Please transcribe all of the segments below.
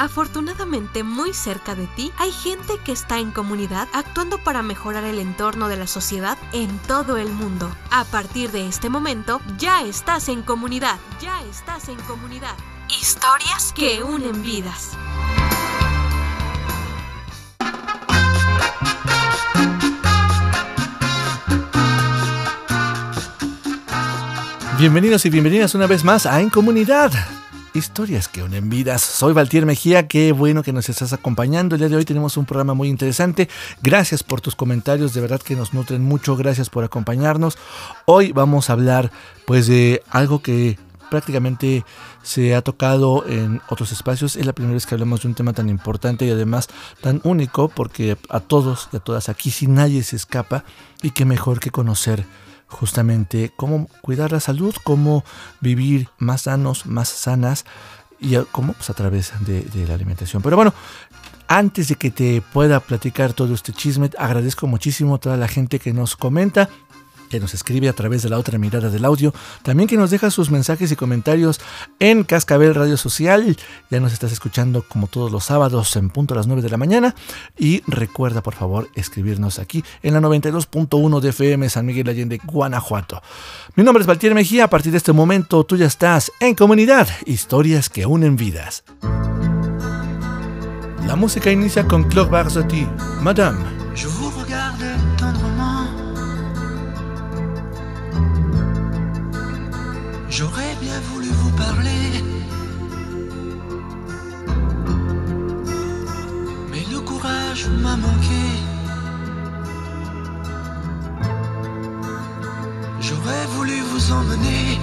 Afortunadamente, muy cerca de ti hay gente que está en comunidad actuando para mejorar el entorno de la sociedad en todo el mundo. A partir de este momento, ya estás en comunidad, ya estás en comunidad. Historias que unen vidas. Bienvenidos y bienvenidas una vez más a En Comunidad. Historias que unen vidas. Soy Valtier Mejía, qué bueno que nos estás acompañando. El día de hoy tenemos un programa muy interesante. Gracias por tus comentarios, de verdad que nos nutren mucho. Gracias por acompañarnos. Hoy vamos a hablar pues de algo que prácticamente se ha tocado en otros espacios. Es la primera vez que hablamos de un tema tan importante y además tan único porque a todos y a todas aquí si nadie se escapa y qué mejor que conocer justamente cómo cuidar la salud, cómo vivir más sanos, más sanas y cómo pues a través de, de la alimentación. Pero bueno, antes de que te pueda platicar todo este chisme, agradezco muchísimo a toda la gente que nos comenta, que nos escribe a través de la otra mirada del audio, también que nos deja sus mensajes y comentarios en Cascabel Radio Social. Ya nos estás escuchando como todos los sábados en punto a las 9 de la mañana. Y recuerda, por favor, escribirnos aquí en la 92.1 de FM San Miguel Allende, Guanajuato. Mi nombre es Valtier Mejía. A partir de este momento, tú ya estás en comunidad. Historias que unen vidas. La música inicia con Claude Barzotti, Madame. Je vous regarde courage m'a manqué. J'aurais voulu vous emmener.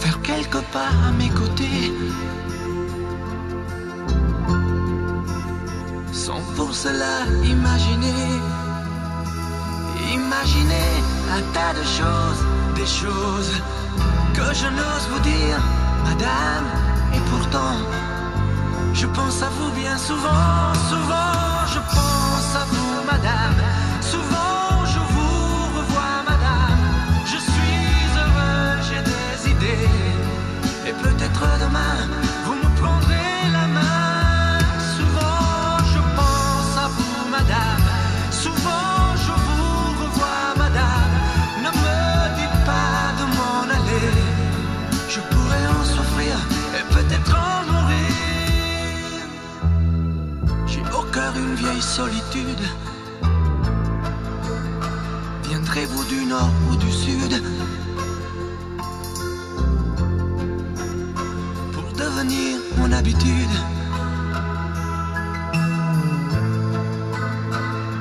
Faire quelques pas à mes côtés. Sans pour cela imaginer. Imaginez un tas de choses, des choses que je n'ose vous dire, madame. Et pourtant, je pense à vous bien souvent, souvent, je pense à vous, madame. Solitude. Viendrez-vous du nord ou du sud? Pour devenir mon habitude?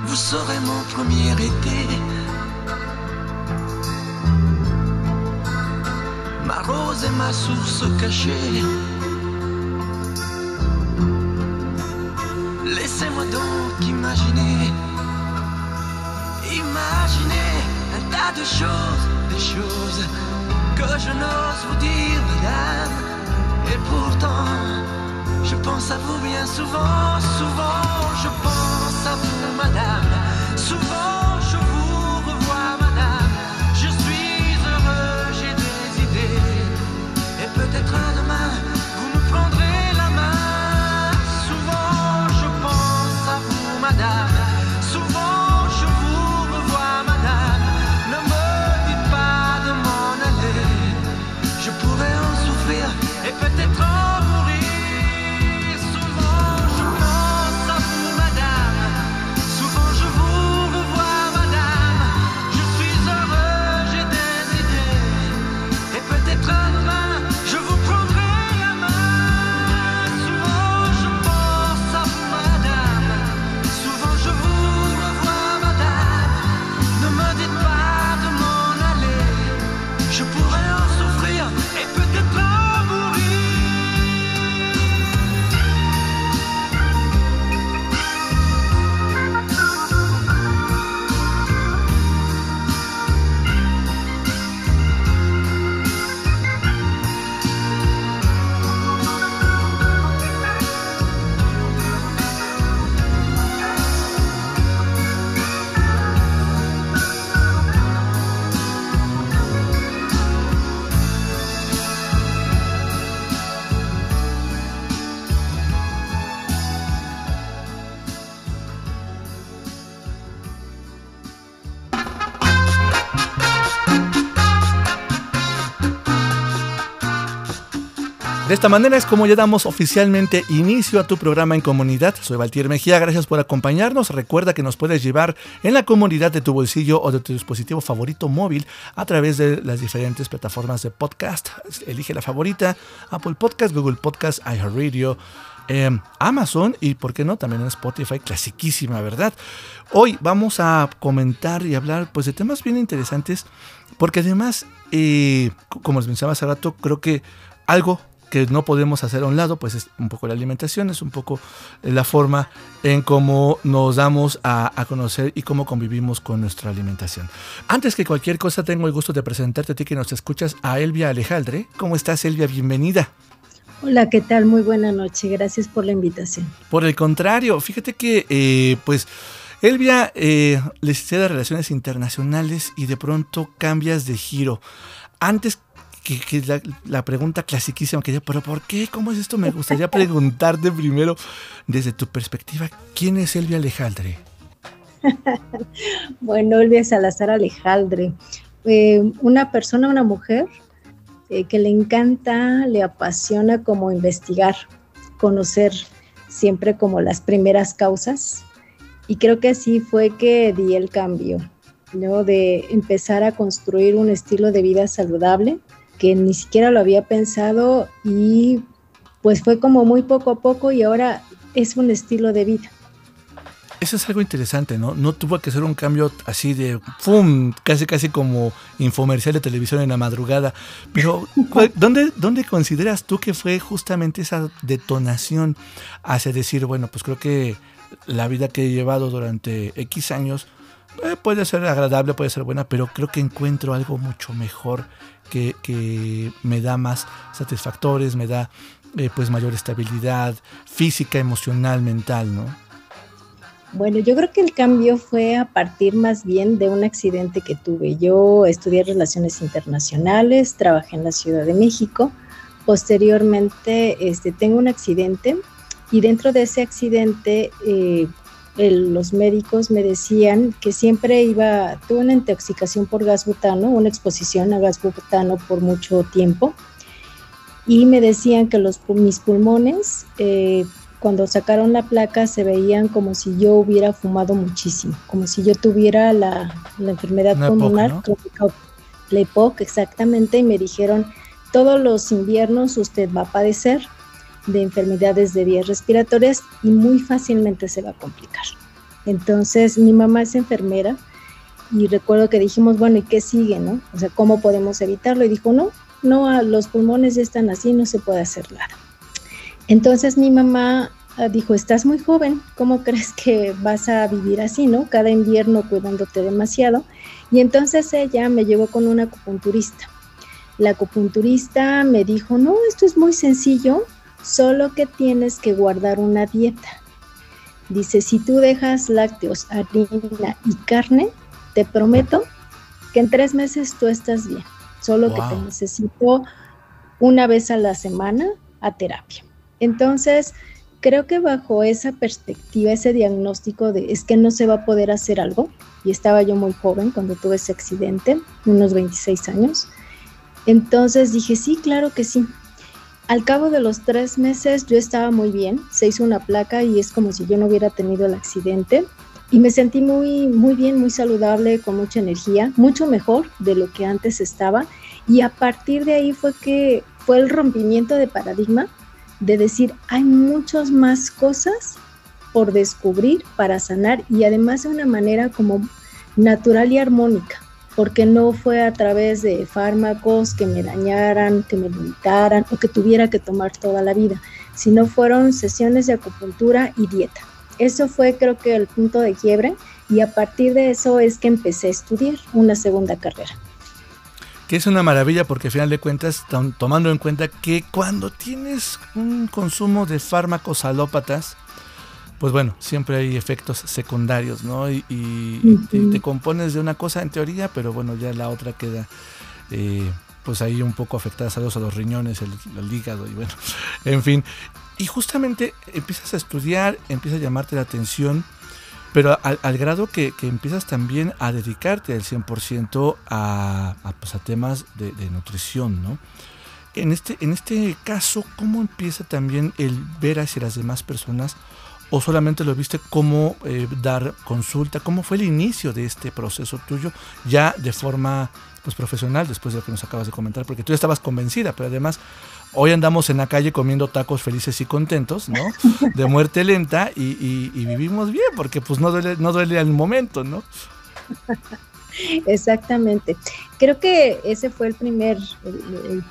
Vous serez mon premier été. Ma rose et ma source cachée. Un tas de choses, des choses que je n'ose vous dire, madame. Et pourtant, je pense à vous bien souvent, souvent, je pense à vous, esta manera es como ya damos oficialmente inicio a tu programa en comunidad. Soy Valtier Mejía, gracias por acompañarnos. Recuerda que nos puedes llevar en la comunidad de tu bolsillo o de tu dispositivo favorito móvil a través de las diferentes plataformas de podcast. Elige la favorita, Apple Podcast, Google Podcast, iHeartRadio, eh, Amazon y, ¿por qué no?, también en Spotify, clasiquísima, ¿verdad? Hoy vamos a comentar y hablar pues de temas bien interesantes porque además, eh, como les mencionaba hace rato, creo que algo que no podemos hacer a un lado, pues es un poco la alimentación, es un poco la forma en cómo nos damos a, a, conocer y cómo convivimos con nuestra alimentación. Antes que cualquier cosa, tengo el gusto de presentarte a ti que nos escuchas a Elvia Alejandre. ¿Cómo estás, Elvia? Bienvenida. Hola, ¿qué tal? Muy buena noche. Gracias por la invitación. Por el contrario, fíjate que, eh, pues, Elvia, eh, licenciada de Relaciones Internacionales y de pronto cambias de giro. Antes que, que la, pregunta clasiquísima que yo, pero ¿por qué? ¿Cómo es esto? Me gustaría preguntarte primero, desde tu perspectiva, ¿quién es Elvia Alejandre? bueno, Elvia Salazar Alejandre, eh, una persona, una mujer eh, que le encanta, le apasiona como investigar, conocer siempre como las primeras causas. Y creo que así fue que di el cambio, ¿no? De empezar a construir un estilo de vida saludable, que ni siquiera lo había pensado y pues fue como muy poco a poco y ahora es un estilo de vida. Eso es algo interesante, ¿no? No tuvo que ser un cambio así de ¡pum! Casi, casi como infomercial de televisión en la madrugada. Pero, ¿dónde, ¿dónde consideras tú que fue justamente esa detonación hacia decir, bueno, pues creo que la vida que he llevado durante X años eh, puede ser agradable, puede ser buena, pero creo que encuentro algo mucho mejor que, que me da más satisfactores, me da eh, pues mayor estabilidad física, emocional, mental, ¿no? Bueno, yo creo que el cambio fue a partir más bien de un accidente que tuve. Yo estudié relaciones internacionales, trabajé en la Ciudad de México. Posteriormente, este, tengo un accidente y dentro de ese accidente, eh, el, los médicos me decían que siempre iba, tuve una intoxicación por gas butano, una exposición a gas butano por mucho tiempo. Y me decían que los, mis pulmones eh, cuando sacaron la placa se veían como si yo hubiera fumado muchísimo, como si yo tuviera la, la enfermedad Una pulmonar, EPOC, ¿no? la EPOC exactamente, y me dijeron, todos los inviernos usted va a padecer de enfermedades de vías respiratorias y muy fácilmente se va a complicar. Entonces mi mamá es enfermera y recuerdo que dijimos, bueno, ¿y qué sigue, no? O sea, ¿cómo podemos evitarlo? Y dijo, no, no, los pulmones ya están así, no se puede hacer nada. Entonces mi mamá uh, dijo, estás muy joven, ¿cómo crees que vas a vivir así, no? Cada invierno cuidándote demasiado. Y entonces ella me llevó con una acupunturista. La acupunturista me dijo, no, esto es muy sencillo, solo que tienes que guardar una dieta. Dice, si tú dejas lácteos, harina y carne, te prometo que en tres meses tú estás bien. Solo wow. que te necesito una vez a la semana a terapia. Entonces, creo que bajo esa perspectiva, ese diagnóstico de es que no se va a poder hacer algo, y estaba yo muy joven cuando tuve ese accidente, unos 26 años, entonces dije, sí, claro que sí. Al cabo de los tres meses yo estaba muy bien, se hizo una placa y es como si yo no hubiera tenido el accidente. Y me sentí muy, muy bien, muy saludable, con mucha energía, mucho mejor de lo que antes estaba. Y a partir de ahí fue que fue el rompimiento de paradigma de decir, hay muchas más cosas por descubrir para sanar y además de una manera como natural y armónica, porque no fue a través de fármacos que me dañaran, que me limitaran o que tuviera que tomar toda la vida, sino fueron sesiones de acupuntura y dieta. Eso fue creo que el punto de quiebre y a partir de eso es que empecé a estudiar una segunda carrera que es una maravilla porque al final de cuentas, tomando en cuenta que cuando tienes un consumo de fármacos alópatas, pues bueno, siempre hay efectos secundarios, ¿no? Y, y, uh -huh. y te, compones de una cosa en teoría, pero bueno, ya la otra queda eh, pues ahí un poco afectada, saludos a los riñones, el, el, hígado y bueno, en fin. Y justamente empiezas a estudiar, empieza a llamarte la atención pero al, al grado que, que, empiezas también a dedicarte al 100% a, a, pues a temas de, de, nutrición, ¿no? en este, en este caso, ¿cómo empieza también el ver hacia las demás personas? ¿O solamente lo viste como eh, dar consulta? ¿Cómo fue el inicio de este proceso tuyo ya de forma pues, profesional después de lo que nos acabas de comentar? Porque tú ya estabas convencida, pero además hoy andamos en la calle comiendo tacos felices y contentos, ¿no? De muerte lenta y, vivimos bien porque pues no duele, no duele al momento, ¿no? Exactamente. Creo que ese fue el primer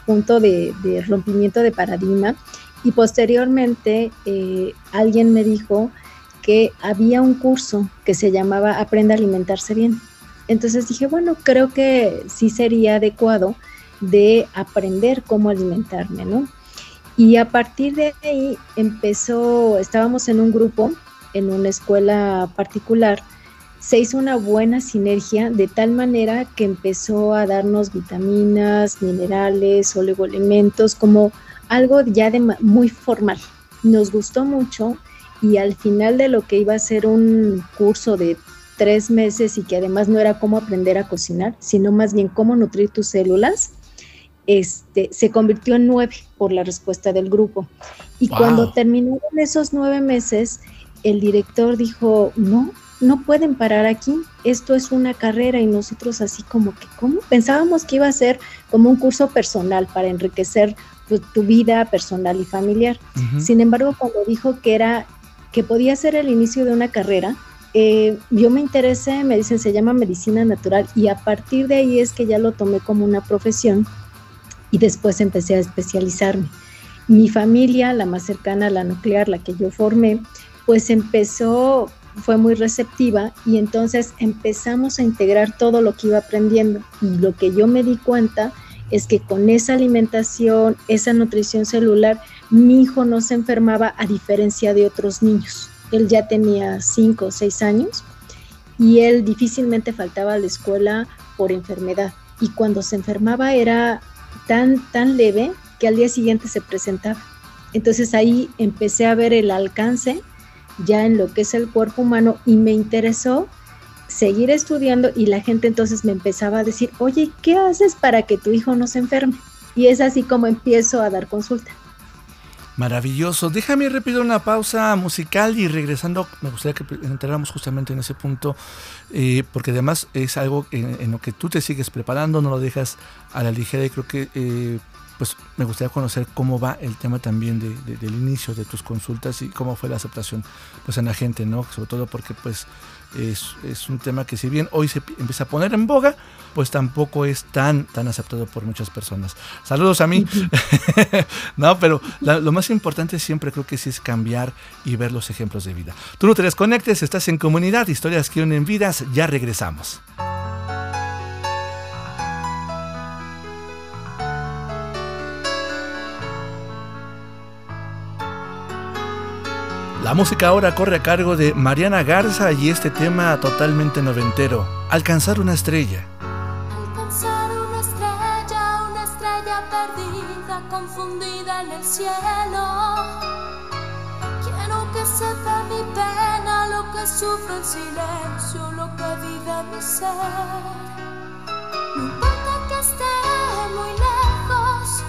punto de, rompimiento de paradigma y posteriormente eh, alguien me dijo que había un curso que se llamaba Aprenda a alimentarse bien. Entonces dije, bueno, creo que sí sería adecuado de aprender cómo alimentarme, ¿no? Y a partir de ahí empezó, estábamos en un grupo, en una escuela particular, se hizo una buena sinergia de tal manera que empezó a darnos vitaminas, minerales, oligoelementos, como algo ya de muy formal. Nos gustó mucho y al final de lo que iba a ser un curso de tres meses y que además no era cómo aprender a cocinar, sino más bien cómo nutrir tus células, este, se convirtió en nueve por la respuesta del grupo. Y cuando terminaron esos nueve meses, el director dijo, no, no pueden parar aquí, esto es una carrera y nosotros así como que, ¿cómo? Pensábamos que iba a ser como un curso personal para enriquecer tu, tu vida personal y familiar. Sin embargo, cuando dijo que era, que podía ser el inicio de una carrera, eh, yo me interesé, me dicen, se llama medicina natural y a partir de ahí es que ya lo tomé como una profesión y después empecé a especializarme. Mi familia, la más cercana a la nuclear, la que yo formé, pues empezó fue muy receptiva y entonces empezamos a integrar todo lo que iba aprendiendo y lo que yo me di cuenta es que con esa alimentación, esa nutrición celular, mi hijo no se enfermaba a diferencia de otros niños. Él ya tenía 5 o 6 años y él difícilmente faltaba a la escuela por enfermedad y cuando se enfermaba era tan tan leve que al día siguiente se presentaba. Entonces ahí empecé a ver el alcance ya en lo que es el cuerpo humano y me interesó seguir estudiando y la gente entonces me empezaba a decir, oye, ¿qué haces para que tu hijo no se enferme? Y es así como empiezo a dar consulta. Maravilloso. Déjame repetir una pausa musical y regresando, me gustaría que entráramos justamente en ese punto, eh, porque además es algo en, lo que tú te sigues preparando, no lo dejas a la ligera y creo que eh, pues me gustaría conocer cómo va el tema también de, del inicio de tus consultas y cómo fue la aceptación pues en la gente, ¿no? Sobre todo porque pues es, un tema que si bien hoy se empieza a poner en boga, pues tampoco es tan, tan aceptado por muchas personas. Saludos a mí. no, pero lo más importante siempre creo que sí es cambiar y ver los ejemplos de vida. Tú no te desconectes, estás en comunidad, historias que unen vidas, ya regresamos. La música ahora corre a cargo de Mariana Garza y este tema totalmente noventero, Alcanzar una estrella. Alcanzar una estrella, una estrella perdida, confundida en el cielo. Quiero que sepa mi pena, lo que sufre en silencio, lo que vive mi ser. No importa que esté muy lejos,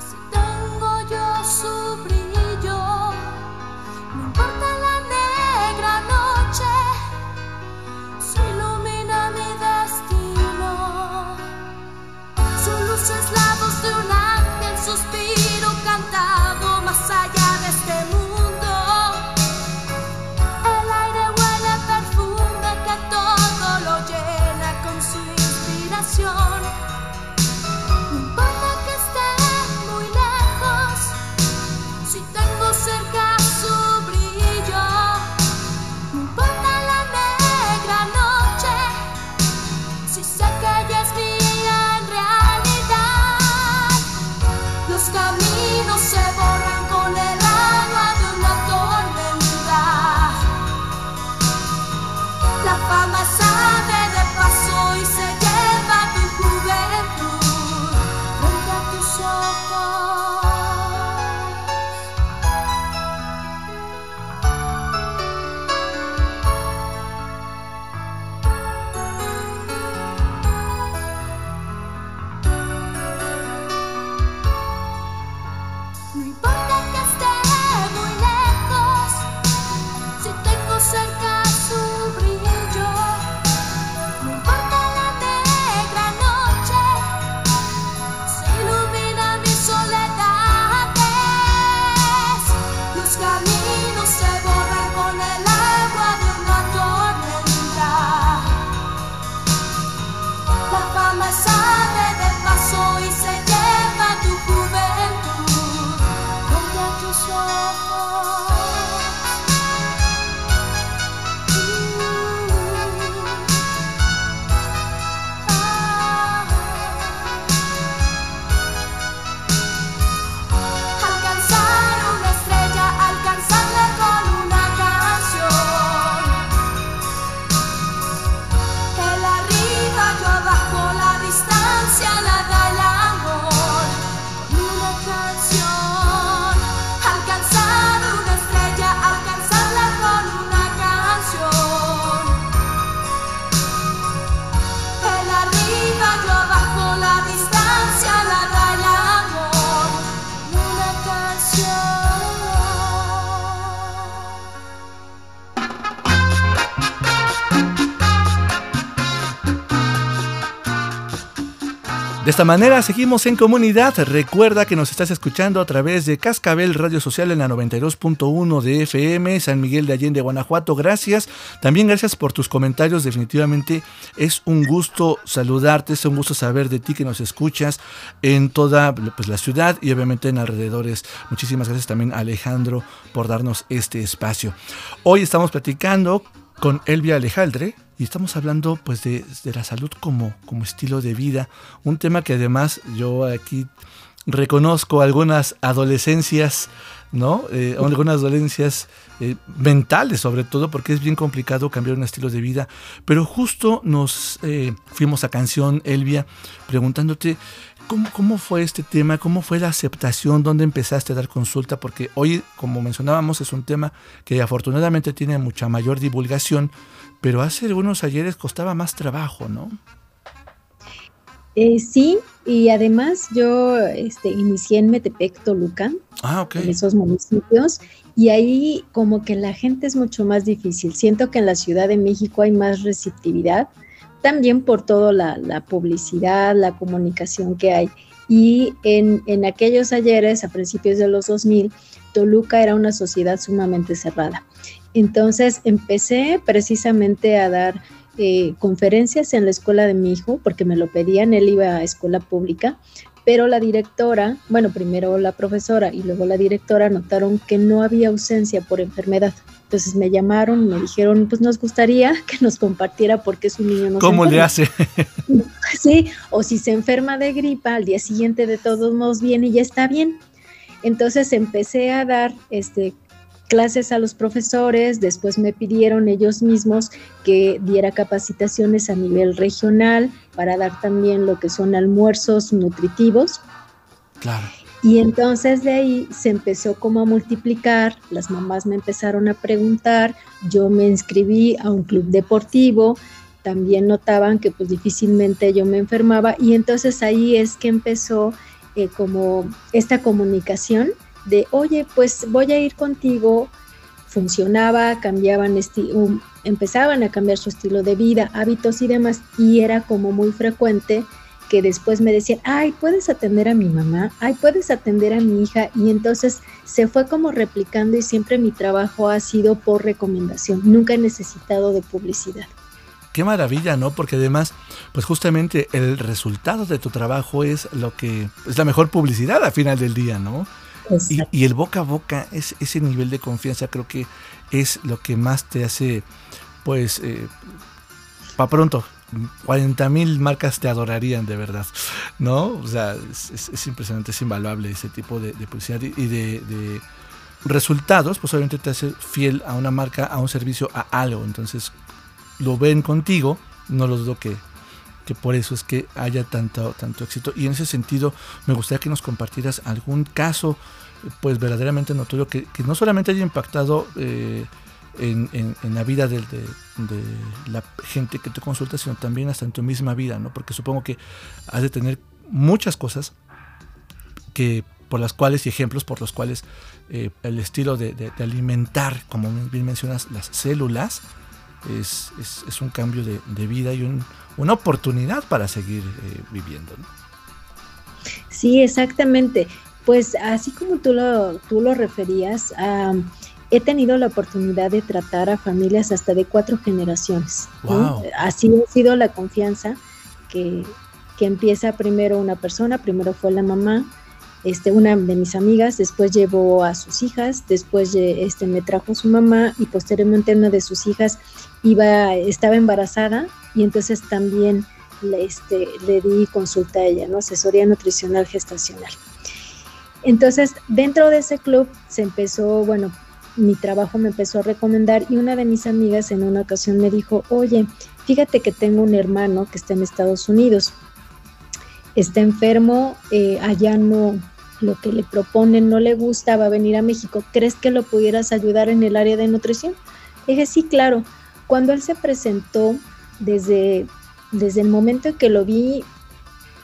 si tengo yo su brillo. Esta manera seguimos en comunidad. Recuerda que nos estás escuchando a través de Cascabel Radio Social en la 92.1 de FM, San Miguel de Allende, Guanajuato. Gracias. También gracias por tus comentarios. Definitivamente es un gusto saludarte, es un gusto saber de ti que nos escuchas en toda pues, la ciudad y obviamente en alrededores. Muchísimas gracias también Alejandro por darnos este espacio. Hoy estamos platicando con Elvia Alejandre y estamos hablando pues de, la salud como, como estilo de vida, un tema que además yo aquí reconozco algunas adolescencias, ¿no? Eh, algunas dolencias eh, mentales sobre todo, porque es bien complicado cambiar un estilo de vida. Pero justo nos eh, fuimos a canción, Elvia, preguntándote ¿Cómo, ¿Cómo, fue este tema? ¿Cómo fue la aceptación? ¿Dónde empezaste a dar consulta? Porque hoy, como mencionábamos, es un tema que afortunadamente tiene mucha mayor divulgación, pero hace algunos ayeres costaba más trabajo, ¿no? Eh, sí, y además yo este, inicié en Metepec, Toluca, ah, en esos municipios, y ahí como que la gente es mucho más difícil. Siento que en la Ciudad de México hay más receptividad también por toda la, publicidad, la comunicación que hay. Y en, aquellos ayeres, a principios de los 2000, Toluca era una sociedad sumamente cerrada. Entonces empecé precisamente a dar eh, conferencias en la escuela de mi hijo, porque me lo pedían, él iba a escuela pública, pero la directora, bueno, primero la profesora y luego la directora notaron que no había ausencia por enfermedad. Entonces me llamaron y me dijeron, pues nos gustaría que nos compartiera por qué su niño no ¿Cómo le hace? sí, o si se enferma de gripa, al día siguiente de todos modos viene y ya está bien. Entonces empecé a dar este, clases a los profesores, después me pidieron ellos mismos que diera capacitaciones a nivel regional para dar también lo que son almuerzos nutritivos. Claro. Y entonces de ahí se empezó como a multiplicar, las mamás me empezaron a preguntar, yo me inscribí a un club deportivo, también notaban que pues difícilmente yo me enfermaba y entonces ahí es que empezó eh, como esta comunicación de, oye, pues voy a ir contigo, funcionaba, cambiaban, empezaban a cambiar su estilo de vida, hábitos y demás, y era como muy frecuente que después me decían, ay, puedes atender a mi mamá, ay, puedes atender a mi hija, y entonces se fue como replicando y siempre mi trabajo ha sido por recomendación, nunca he necesitado de publicidad. Qué maravilla, ¿no? Porque además, pues justamente el resultado de tu trabajo es lo que es la mejor publicidad al final del día, ¿no? Y, el boca a boca, es, ese nivel de confianza creo que es lo que más te hace, pues, eh, para pronto, 40 mil marcas te adorarían de verdad, ¿no? O sea, es, impresionante, es invaluable ese tipo de, publicidad y de, resultados, pues obviamente te hace fiel a una marca, a un servicio, a algo. Entonces, lo ven contigo, no lo dudo que, que por eso es que haya tanto, tanto éxito. Y en ese sentido, me gustaría que nos compartieras algún caso, pues verdaderamente notorio, que, que no solamente haya impactado eh, en, en, la vida de, la gente que te consulta, sino también hasta en tu misma vida, ¿no? Porque supongo que has de tener muchas cosas que por las cuales y ejemplos por los cuales eh, el estilo de, alimentar, como bien mencionas, las células, es, es, es un cambio de, vida y un, una oportunidad para seguir eh, viviendo. ¿no? Sí, exactamente. Pues así como tú lo, tú lo referías, he tenido la oportunidad de tratar a familias hasta de cuatro generaciones. Así ha sido la confianza que, que, empieza primero una persona, primero fue la mamá, este, una de mis amigas, después llevó a sus hijas, después este, me trajo su mamá y posteriormente una de sus hijas iba, estaba embarazada y entonces también le, este, le di consulta a ella, ¿no? asesoría nutricional gestacional. Entonces, dentro de ese club se empezó, bueno, mi trabajo me empezó a recomendar y una de mis amigas en una ocasión me dijo, oye, fíjate que tengo un hermano que está en Estados Unidos, está enfermo, eh, allá no, lo que le proponen no le gusta, va a venir a México, ¿crees que lo pudieras ayudar en el área de nutrición? dije, sí, claro. Cuando él se presentó, desde, desde el momento en que lo vi,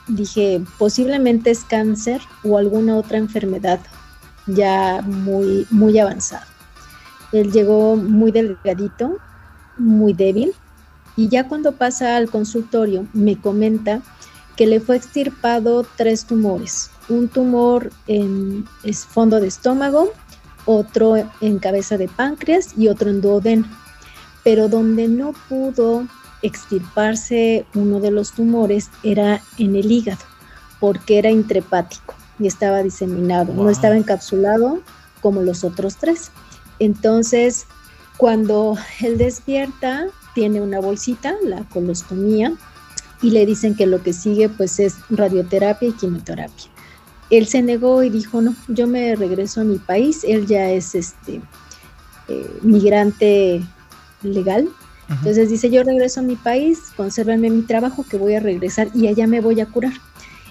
dije, posiblemente es cáncer o alguna otra enfermedad ya muy, muy avanzada. Él llegó muy delgadito, muy débil, y ya cuando pasa al consultorio me comenta que le fue extirpado tres tumores. Un tumor en fondo de estómago, otro en cabeza de páncreas y otro en duodeno. Pero donde no pudo extirparse uno de los tumores era en el hígado, porque era intrepático y estaba diseminado, no estaba encapsulado como los otros tres. Entonces, cuando él despierta, tiene una bolsita, la colostomía, y le dicen que lo que sigue pues es radioterapia y quimioterapia. Él se negó y dijo, no, yo me regreso a mi país, él ya es este eh, migrante legal, entonces dice, yo regreso a mi país, consérvenme mi trabajo, que voy a regresar y allá me voy a curar.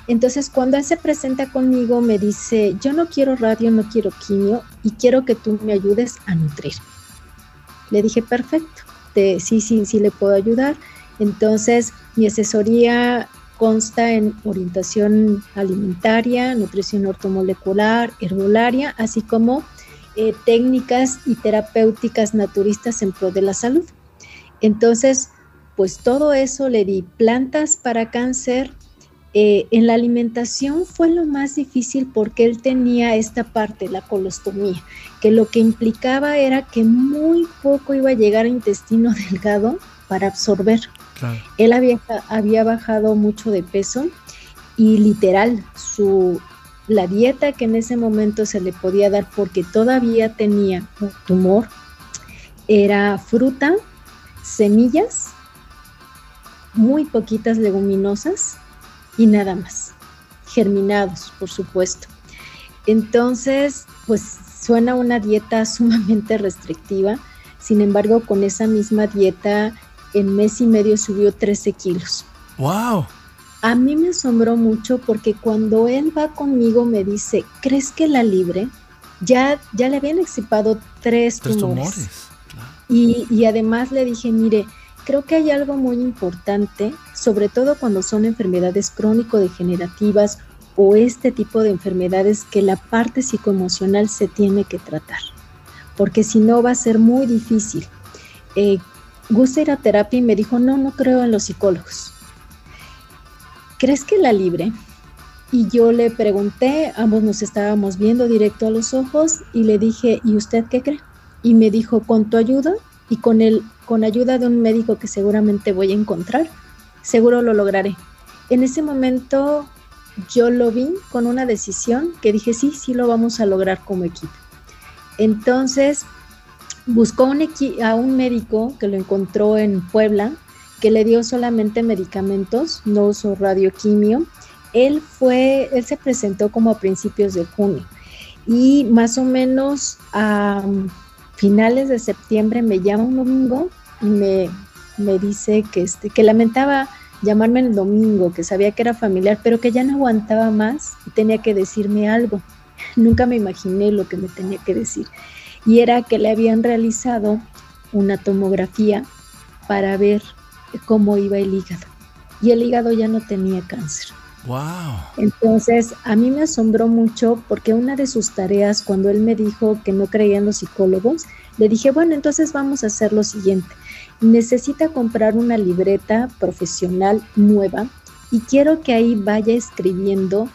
Entonces cuando él se presenta conmigo me dice, yo no quiero radio, no quiero quimio y quiero que tú me ayudes a nutrir. Le dije, perfecto, sí, sí, sí le puedo ayudar. Entonces mi asesoría consta en orientación alimentaria, nutrición ortomolecular, herbolaria, así como eh, técnicas y terapéuticas naturistas en pro de la salud. Entonces, pues todo eso le di plantas para cáncer. Eh, en la alimentación fue lo más difícil porque él tenía esta parte, la colostomía, que lo que implicaba era que muy poco iba a llegar al intestino delgado para absorber. Él había, había bajado mucho de peso y literal su la dieta que en ese momento se le podía dar porque todavía tenía un tumor era fruta, semillas, muy poquitas leguminosas y nada más. Germinados, por supuesto. Entonces, pues suena una dieta sumamente restrictiva. Sin embargo, con esa misma dieta, en mes y medio subió 13 kilos. ¡Wow! A mí me asombró mucho porque cuando él va conmigo me dice, ¿crees que la libre? Ya, ya le habían extirpado tres, tumores. Y, además le dije, mire, creo que hay algo muy importante, sobre todo cuando son enfermedades crónico-degenerativas o este tipo de enfermedades que la parte psicoemocional se tiene que tratar, porque si no va a ser muy difícil. Eh, gusta ir a terapia y me dijo, no, no creo en los psicólogos. ¿Crees que la libre? Y yo le pregunté, ambos nos estábamos viendo directo a los ojos y le dije, ¿y usted qué cree? y me dijo, con tu ayuda y con, el, con ayuda de un médico que seguramente voy a encontrar, seguro lo lograré. En ese momento yo lo vi con una decisión que dije, sí, sí lo vamos a lograr como equipo. Entonces buscó un a un médico que lo encontró en Puebla, que le dio solamente medicamentos, no usó radioquimio. Él fue, él se presentó como a principios de junio y más o menos a finales de septiembre me llama un domingo y me, me dice que, este, que lamentaba llamarme el domingo, que sabía que era familiar, pero que ya no aguantaba más y tenía que decirme algo. Nunca me imaginé lo que me tenía que decir. Y era que le habían realizado una tomografía para ver cómo iba el hígado. Y el hígado ya no tenía cáncer. Wow. Entonces, a mí me asombró mucho porque una de sus tareas, cuando él me dijo que no creía en los psicólogos, le dije, bueno, entonces vamos a hacer lo siguiente. Necesita comprar una libreta profesional nueva y quiero que ahí vaya escribiendo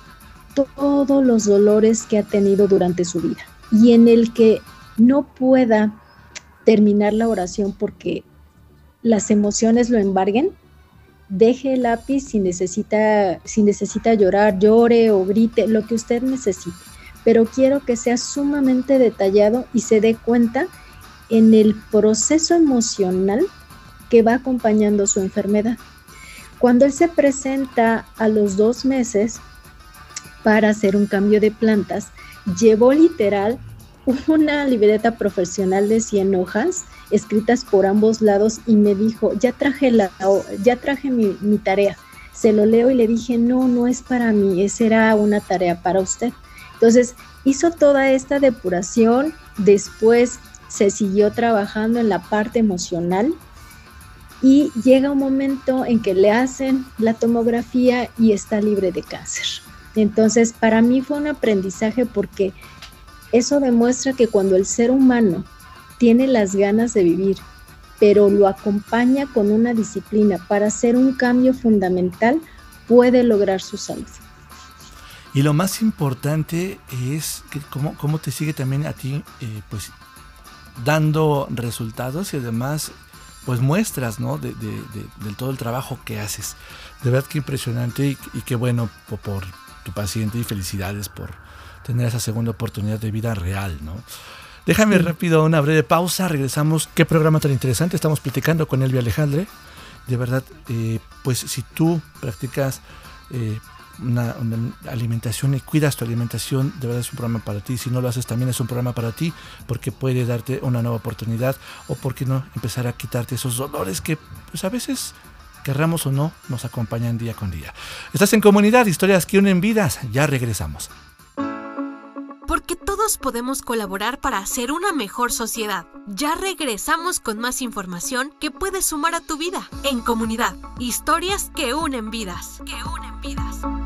todos los dolores que ha tenido durante su vida y en el que no pueda terminar la oración porque las emociones lo embarguen, deje el lápiz si necesita, si necesita llorar, llore o grite, lo que usted necesite. Pero quiero que sea sumamente detallado y se dé cuenta en el proceso emocional que va acompañando su enfermedad. Cuando él se presenta a los dos meses para hacer un cambio de plantas, llevó literal una libreta profesional de 100 hojas escritas por ambos lados y me dijo, ya traje, la, ya traje mi, tarea. Se lo leo y le dije, no, no es para mí, esa era una tarea para usted. Entonces hizo toda esta depuración, después se siguió trabajando en la parte emocional y llega un momento en que le hacen la tomografía y está libre de cáncer. Entonces, para mí fue un aprendizaje porque eso demuestra que cuando el ser humano tiene las ganas de vivir, pero lo acompaña con una disciplina para hacer un cambio fundamental, puede lograr su salud. Y lo más importante es que cómo, cómo te sigue también a ti, eh, pues dando resultados y además pues muestras ¿no? de, todo el trabajo que haces. De verdad que impresionante y, y qué bueno por, tu paciente y felicidades por tener esa segunda oportunidad de vida real. ¿no? Déjame rápido una breve pausa, regresamos. Qué programa tan interesante, estamos platicando con Elvia Alejandre. De verdad, eh, pues si tú practicas eh, una, alimentación y cuidas tu alimentación, de verdad es un programa para ti. Si no lo haces, también es un programa para ti, porque puede darte una nueva oportunidad o, por qué no, empezar a quitarte esos dolores que, pues a veces, querramos o no, nos acompañan día con día. Estás en comunidad, historias que unen vidas. Ya regresamos. Porque todos podemos colaborar para hacer una mejor sociedad. Ya regresamos con más información que puede sumar a tu vida. En comunidad, historias que unen vidas. Que unen vidas.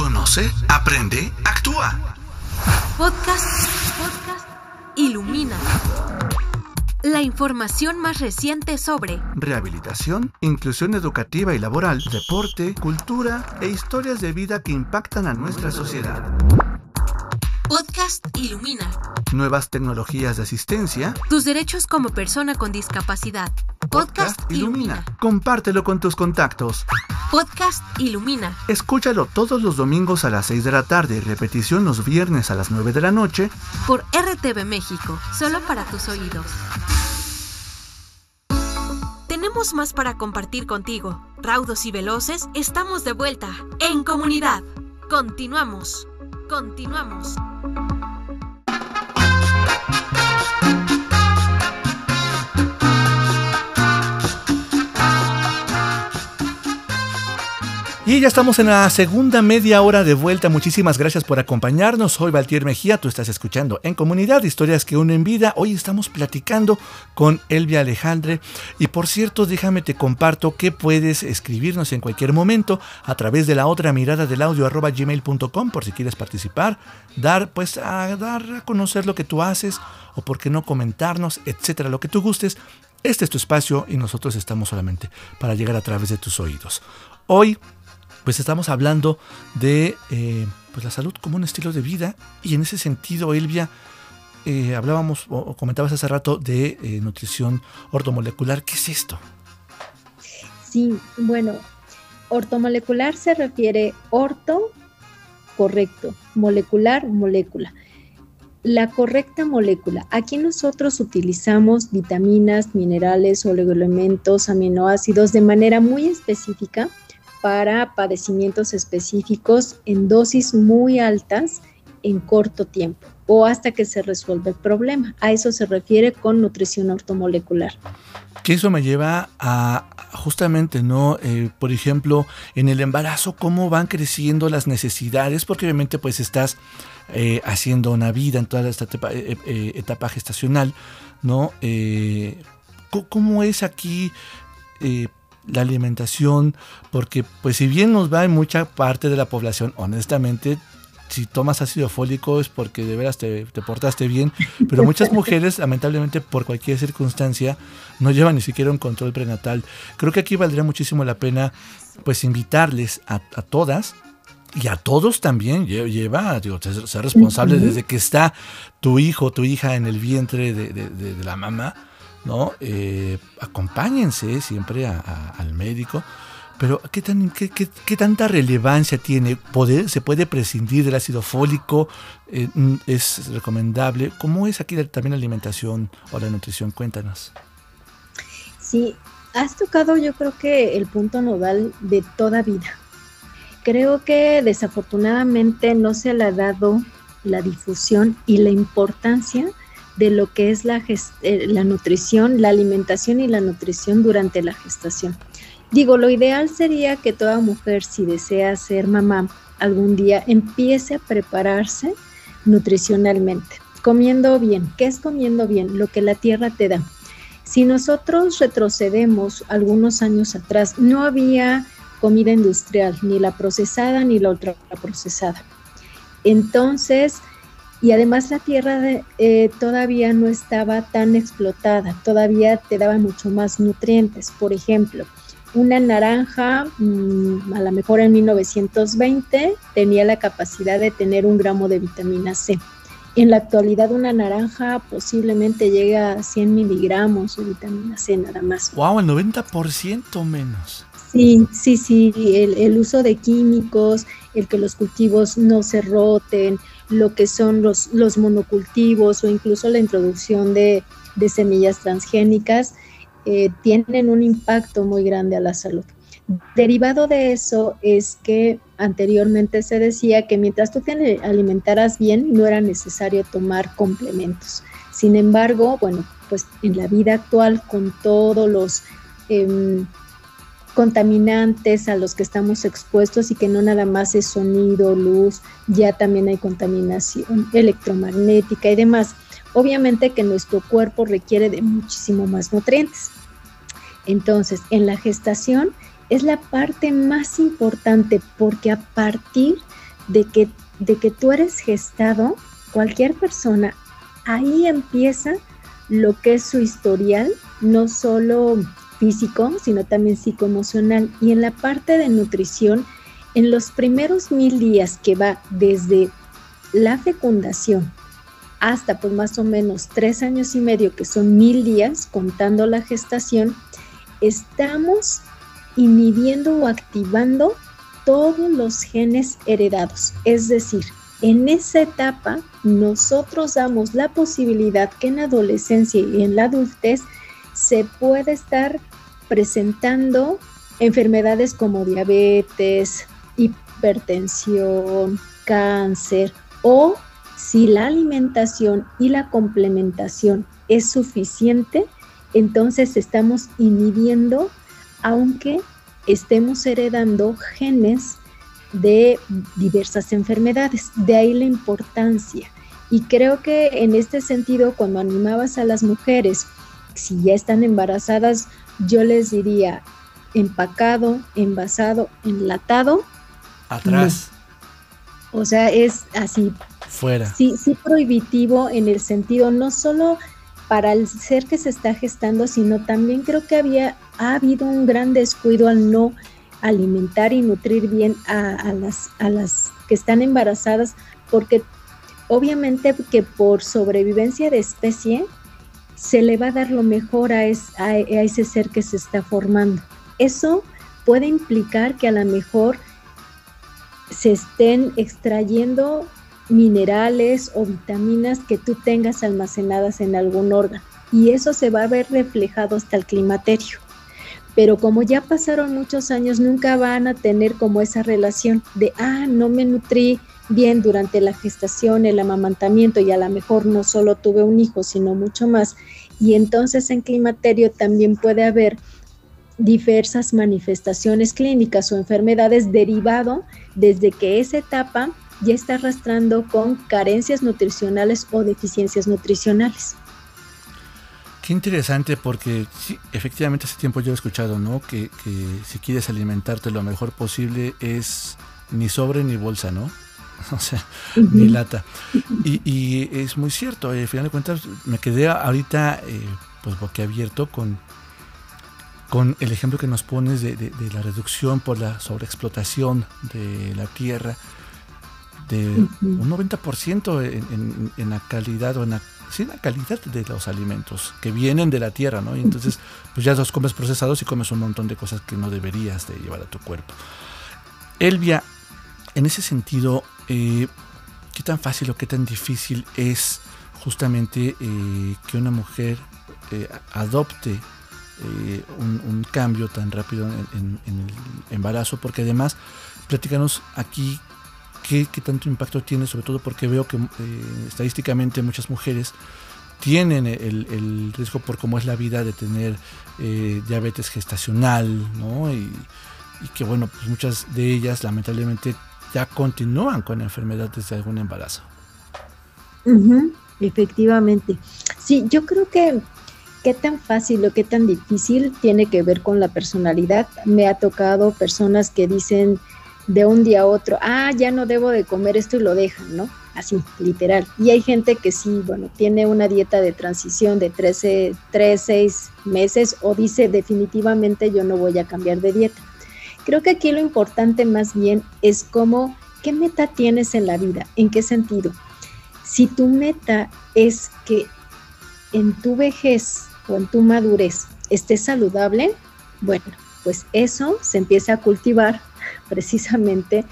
Conoce, aprende, actúa. Podcast, podcast, ilumina. La información más reciente sobre rehabilitación, inclusión educativa y laboral, deporte, cultura e historias de vida que impactan a nuestra sociedad. Podcast Ilumina. Nuevas tecnologías de asistencia. Tus derechos como persona con discapacidad. Podcast, Ilumina. Compártelo con tus contactos. Podcast Ilumina. Escúchalo todos los domingos a las 6 de la tarde y repetición los viernes a las 9 de la noche. Por RTV México, solo para tus oídos. Tenemos más para compartir contigo. Raudos y veloces, estamos de vuelta. En comunidad. Continuamos. Continuamos. Y ya estamos en la segunda media hora de vuelta. Muchísimas gracias por acompañarnos. Soy Valtier Mejía, tú estás escuchando en Comunidad Historias que unen vida. Hoy estamos platicando con Elvia Alejandre. Y por cierto, déjame te comparto que puedes escribirnos en cualquier momento a través de la otra mirada del audio arroba gmail.com por si quieres participar, dar pues a dar a conocer lo que tú haces o por qué no comentarnos, etcétera, lo que tú gustes. Este es tu espacio y nosotros estamos solamente para llegar a través de tus oídos. Hoy pues estamos hablando de eh, pues la salud como un estilo de vida y en ese sentido, Elvia, eh, hablábamos o comentabas hace rato de eh, nutrición ortomolecular. ¿Qué es esto? Sí, bueno, ortomolecular se refiere orto, correcto, molecular, molécula. La correcta molécula. Aquí nosotros utilizamos vitaminas, minerales, oligoelementos, aminoácidos de manera muy específica para padecimientos específicos en dosis muy altas en corto tiempo o hasta que se resuelva el problema. A eso se refiere con nutrición ortomolecular. Que eso me lleva a justamente, ¿no? Eh, por ejemplo, en el embarazo, cómo van creciendo las necesidades, porque obviamente pues estás eh, haciendo una vida en toda esta etapa, eh, etapa gestacional, ¿no? ¿Cómo es aquí? La alimentación, porque pues si bien nos va en mucha parte de la población, honestamente, si tomas ácido fólico es porque de veras te, portaste bien, pero muchas mujeres, lamentablemente, por cualquier circunstancia, no llevan ni siquiera un control prenatal. Creo que aquí valdría muchísimo la pena, pues, invitarles a, todas y a todos también lleva, digo, ser, responsable desde que está tu hijo, tu hija en el vientre de la mamá ¿no? Eh, acompáñense siempre al médico. Pero, ¿qué, tan, qué, qué, tanta relevancia tiene? ¿Poder, ¿Se puede prescindir del ácido fólico? Eh, mm, ¿Es recomendable? ¿Cómo es aquí también la alimentación o la nutrición? Cuéntanos. Sí, has tocado yo creo que el punto nodal de toda vida. Creo que desafortunadamente no se le ha dado la difusión y la importancia de lo que es la, eh, la nutrición, la alimentación y la nutrición durante la gestación. Digo, lo ideal sería que toda mujer, si desea ser mamá algún día, empiece a prepararse nutricionalmente, comiendo bien. ¿Qué es comiendo bien? Lo que la tierra te da. Si nosotros retrocedemos algunos años atrás, no había comida industrial, ni la procesada ni la ultraprocesada. Entonces, y además la tierra eh, todavía no estaba tan explotada, todavía te daba mucho más nutrientes. Por ejemplo, una naranja, mm, a lo mejor en 1920, tenía la capacidad de tener un gramo de vitamina C. En la actualidad una naranja posiblemente llega a 100 miligramos de vitamina C nada más. ¡Wow! El 90% menos. Sí, sí, sí, el, el, uso de químicos, el que los cultivos no se roten, lo que son los, los monocultivos o incluso la introducción de, de semillas transgénicas, eh, tienen un impacto muy grande a la salud. Derivado de eso es que anteriormente se decía que mientras tú te alimentaras bien no era necesario tomar complementos. Sin embargo, bueno, pues en la vida actual con todos los em, contaminantes a los que estamos expuestos y que no nada más es sonido, luz, ya también hay contaminación electromagnética y demás. Obviamente que nuestro cuerpo requiere de muchísimo más nutrientes. Entonces, en la gestación es la parte más importante porque a partir de que, de que tú eres gestado, cualquier persona, ahí empieza lo que es su historial, no solo físico, sino también psicoemocional. Y en la parte de nutrición, en los primeros mil días que va desde la fecundación hasta pues más o menos tres años y medio, que son mil días contando la gestación, estamos inhibiendo o activando todos los genes heredados. Es decir, en esa etapa nosotros damos la posibilidad que en adolescencia y en la adultez se puede estar presentando enfermedades como diabetes, hipertensión, cáncer o si la alimentación y la complementación es suficiente, entonces estamos inhibiendo, aunque estemos heredando genes de diversas enfermedades. De ahí la importancia. Y creo que en este sentido, cuando animabas a las mujeres, si ya están embarazadas, yo les diría empacado, envasado, enlatado. Atrás. O sea, es así. Fuera. Sí, sí prohibitivo en el sentido no solo para el ser que se está gestando, sino también creo que había ha habido un gran descuido al no alimentar y nutrir bien a, las, a las que están embarazadas, porque obviamente que por sobrevivencia de especie se le va a dar lo mejor a, ese ser que se está formando. Eso puede implicar que a lo mejor se estén extrayendo minerales o vitaminas que tú tengas almacenadas en algún órgano y eso se va a ver reflejado hasta el climaterio. Pero como ya pasaron muchos años, nunca van a tener como esa relación de, ah, no me nutrí bien durante la gestación, el amamantamiento y a lo mejor no solo tuve un hijo, sino mucho más. Y entonces en climaterio también puede haber diversas manifestaciones clínicas o enfermedades derivado desde que esa etapa ya está arrastrando con carencias nutricionales o deficiencias nutricionales. Qué interesante porque sí, efectivamente hace tiempo yo he escuchado, ¿no? Que, que si quieres alimentarte lo mejor posible es ni sobre ni bolsa, ¿no? o sea, ni lata. Y, y, es muy cierto, al final de cuentas me quedé ahorita eh, pues boquiabierto con, con el ejemplo que nos pones de, de, de, la reducción por la sobreexplotación de la tierra de un 90% en, en, en, la calidad o en la, sí, la calidad de los alimentos que vienen de la tierra, ¿no? Y entonces pues ya los comes procesados y comes un montón de cosas que no deberías de llevar a tu cuerpo. Elvia, en ese sentido, eh, ¿qué tan fácil o qué tan difícil es justamente eh, que una mujer eh, adopte un, cambio tan rápido en, el embarazo? Porque además, platícanos aquí qué, tanto impacto tiene, sobre todo porque veo que estadísticamente muchas mujeres tienen el, riesgo por cómo es la vida de tener diabetes gestacional, ¿no? Y, y, que bueno, pues muchas de ellas lamentablemente ya continúan con la enfermedad desde algún embarazo. efectivamente. Sí, yo creo que qué tan fácil o qué tan difícil tiene que ver con la personalidad. Me ha tocado personas que dicen de un día a otro, ah, ya no debo de comer esto y lo dejan, ¿no? Así, literal. Y hay gente que sí, bueno, tiene una dieta de transición de 13, 3, 6 meses o dice definitivamente yo no voy a cambiar de dieta. Creo que aquí lo importante más bien es cómo, ¿qué meta tienes en la vida? ¿En qué sentido? Si tu meta es que en tu vejez o en tu madurez estés saludable, bueno, pues eso se empieza a cultivar precisamente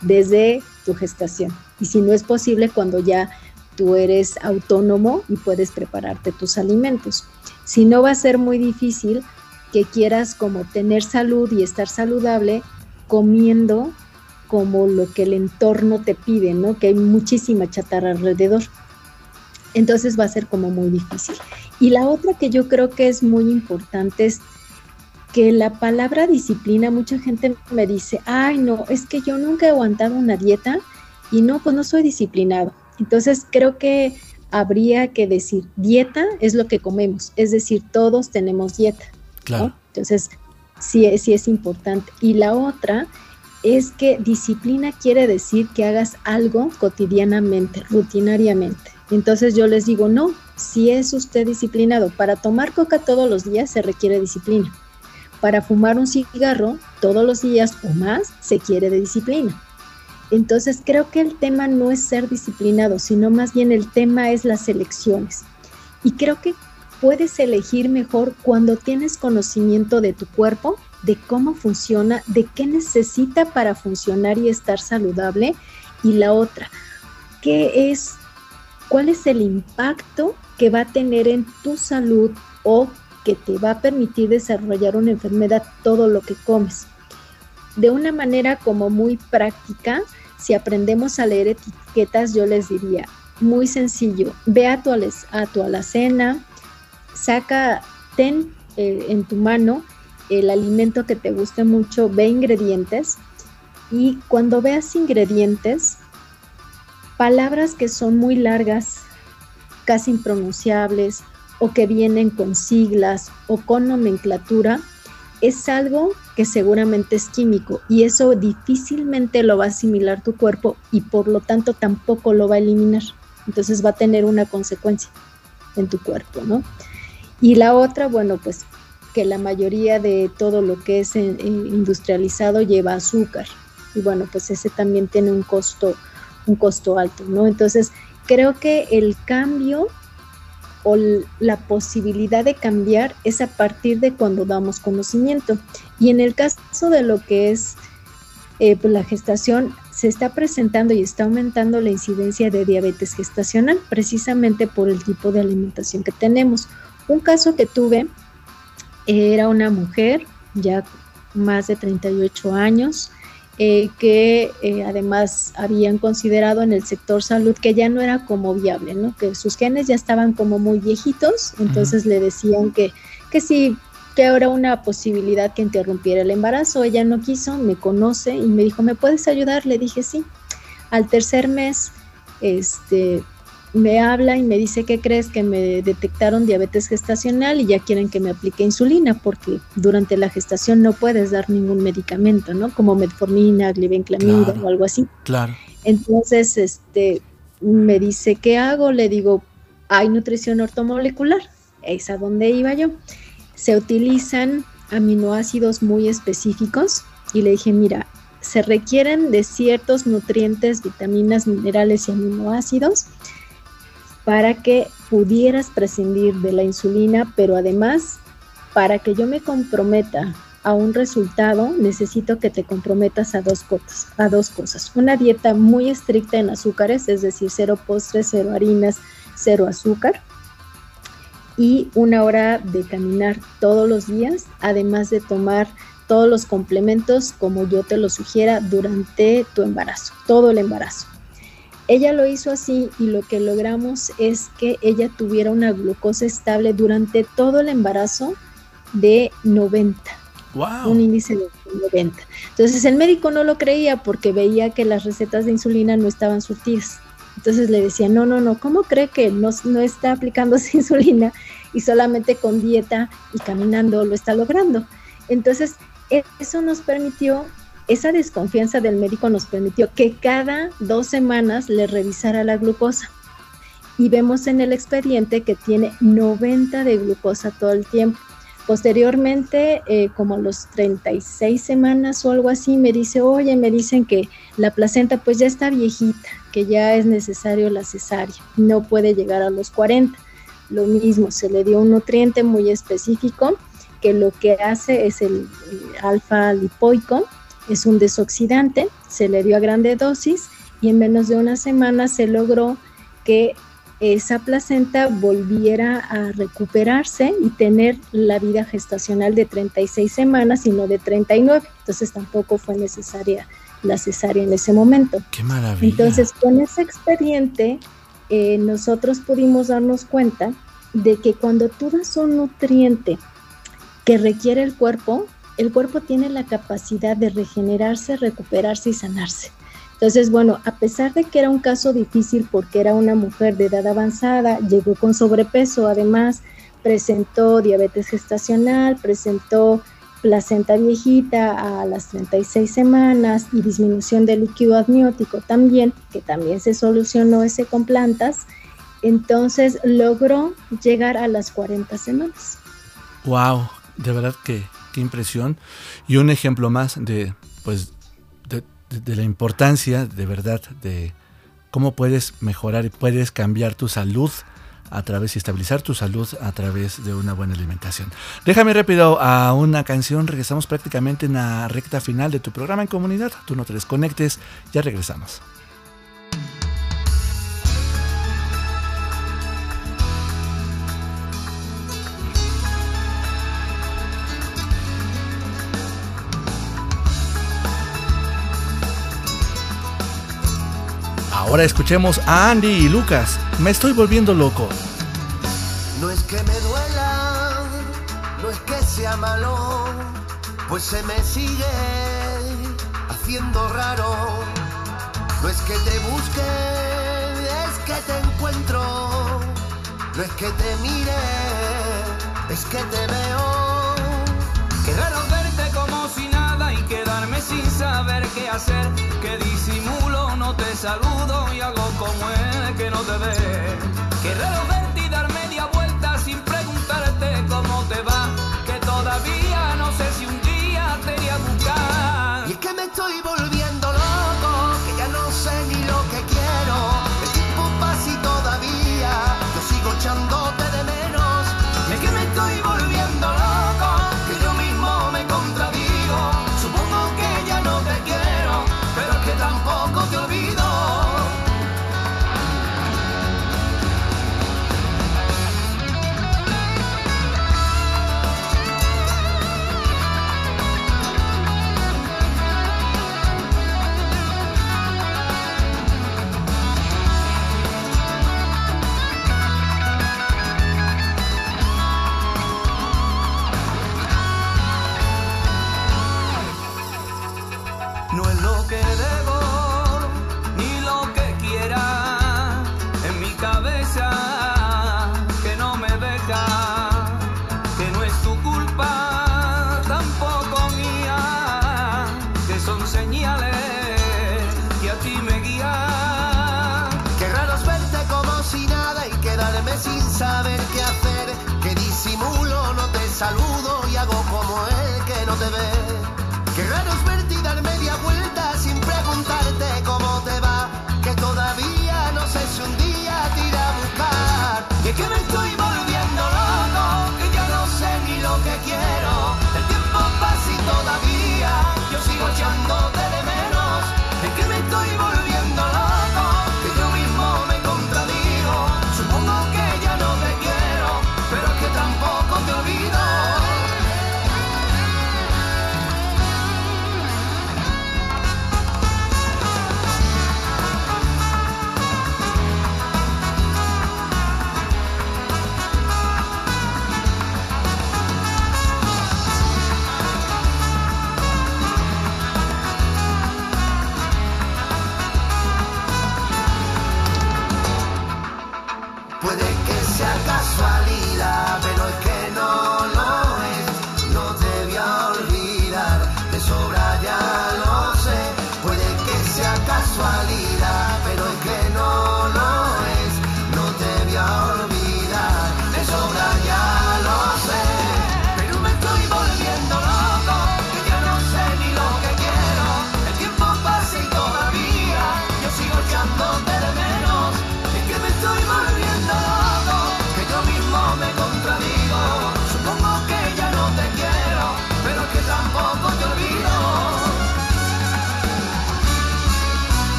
desde tu gestación. Y si no es posible cuando ya tú eres autónomo y puedes prepararte tus alimentos. Si no va a ser muy difícil que quieras como tener salud y estar saludable comiendo como lo que el entorno te pide, ¿no? Que hay muchísima chatarra alrededor. Entonces va a ser como muy difícil. Y la otra que yo creo que es muy importante es que la palabra disciplina, mucha gente me dice, ay no, es que yo nunca he aguantado una dieta y no, pues no soy disciplinado. Entonces creo que habría que decir, dieta es lo que comemos, es decir, todos tenemos dieta. Entonces, sí, sí es importante. Y la otra es que disciplina quiere decir que hagas algo cotidianamente, rutinariamente. Entonces yo les digo, no, si es usted disciplinado, para tomar coca todos los días se requiere disciplina. Para fumar un cigarro todos los días o más se quiere de disciplina. Entonces creo que el tema no es ser disciplinado, sino más bien el tema es las elecciones. Y creo que puedes elegir mejor cuando tienes conocimiento de tu cuerpo, de cómo funciona, de qué necesita para funcionar y estar saludable. Y la otra, ¿qué es, cuál es el impacto que va a tener en tu salud o que te va a permitir desarrollar una enfermedad todo lo que comes? De una manera como muy práctica, si aprendemos a leer etiquetas, yo les diría, muy sencillo, ve a tu, a tu alacena, saca, ten eh, en tu mano el alimento que te guste mucho, ve ingredientes y cuando veas ingredientes, palabras que son muy largas, casi impronunciables o que vienen con siglas o con nomenclatura, es algo que seguramente es químico y eso difícilmente lo va a asimilar tu cuerpo y por lo tanto tampoco lo va a eliminar. Entonces va a tener una consecuencia en tu cuerpo, ¿no? Y la otra, bueno, pues que la mayoría de todo lo que es eh, industrializado lleva azúcar. Y bueno, pues ese también tiene un costo, un costo alto, ¿no? Entonces, creo que el cambio o la posibilidad de cambiar es a partir de cuando damos conocimiento. Y en el caso de lo que es eh, pues la gestación, se está presentando y está aumentando la incidencia de diabetes gestacional precisamente por el tipo de alimentación que tenemos. Un caso que tuve era una mujer ya más de 38 años, eh, que eh, además habían considerado en el sector salud que ya no era como viable, ¿no? que sus genes ya estaban como muy viejitos, entonces le decían que, que sí, que era una posibilidad que interrumpiera el embarazo. Ella no quiso, me conoce y me dijo, ¿me puedes ayudar? Le dije sí. Al tercer mes, este, me habla y me dice que crees que me detectaron diabetes gestacional y ya quieren que me aplique insulina porque durante la gestación no puedes dar ningún medicamento, ¿no? Como metformina, glibenclamida o algo así. Claro. Entonces, este, me dice, ¿qué hago? Le digo, hay nutrición ortomolecular. Es a donde iba yo. Se utilizan aminoácidos muy específicos y le dije, mira, se requieren de ciertos nutrientes, vitaminas, minerales y aminoácidos para que pudieras prescindir de la insulina, pero además, para que yo me comprometa a un resultado, necesito que te comprometas a dos cosas, a dos cosas. Una dieta muy estricta en azúcares, es decir, cero postres, cero harinas, cero azúcar. Y una hora de caminar todos los días, además de tomar todos los complementos como yo te lo sugiera durante tu embarazo, todo el embarazo. Ella lo hizo así y lo que logramos es que ella tuviera una glucosa estable durante todo el embarazo de 90. Wow. Un índice de 90. Entonces el médico no lo creía porque veía que las recetas de insulina no estaban surtidas. Entonces le decía, no, no, no, ¿cómo cree que no, no está aplicándose insulina y solamente con dieta y caminando lo está logrando? Entonces eso nos permitió esa desconfianza del médico nos permitió que cada dos semanas le revisara la glucosa. Y vemos en el expediente que tiene 90 de glucosa todo el tiempo. Posteriormente, eh, como a los 36 semanas o algo así, me dice, oye, me dicen que la placenta pues ya está viejita, que ya es necesario la cesárea, no puede llegar a los 40. Lo mismo, se le dio un nutriente muy específico que lo que hace es el, el alfa lipoico, es un desoxidante, se le dio a grande dosis y en menos de una semana se logró que esa placenta volviera a recuperarse y tener la vida gestacional de 36 semanas y no de 39. Entonces tampoco fue necesaria la cesárea en ese momento. ¡Qué maravilla! Entonces con ese expediente eh, nosotros pudimos darnos cuenta de que cuando tú das un nutriente que requiere el cuerpo, el cuerpo tiene la capacidad de regenerarse, recuperarse y sanarse. Entonces, bueno, a pesar de que era un caso difícil porque era una mujer de edad avanzada, llegó con sobrepeso, además presentó diabetes gestacional, presentó placenta viejita a las 36 semanas y disminución del líquido amniótico también, que también se solucionó ese con plantas, entonces logró llegar a las 40 semanas. Wow, de verdad que impresión. Y un ejemplo más de, pues, de, la importancia, de verdad, de cómo puedes mejorar y puedes cambiar tu salud a través y estabilizar tu salud a través de una buena alimentación. Déjame rápido a una canción, regresamos prácticamente en la recta final de tu programa en comunidad. Tú no te desconectes, ya regresamos. Ahora escuchemos a Andy y Lucas. Me estoy volviendo loco. No es que me duela, no es que sea malo, pues se me sigue haciendo raro. No es que te busque, es que te encuentro. No es que te mire, es que te veo. Sin saber qué hacer. Que disimulo, no te saludo y hago como el que no te ve. Qué raro verte y dar media vuelta sin preguntarte cómo te va. Que todavía no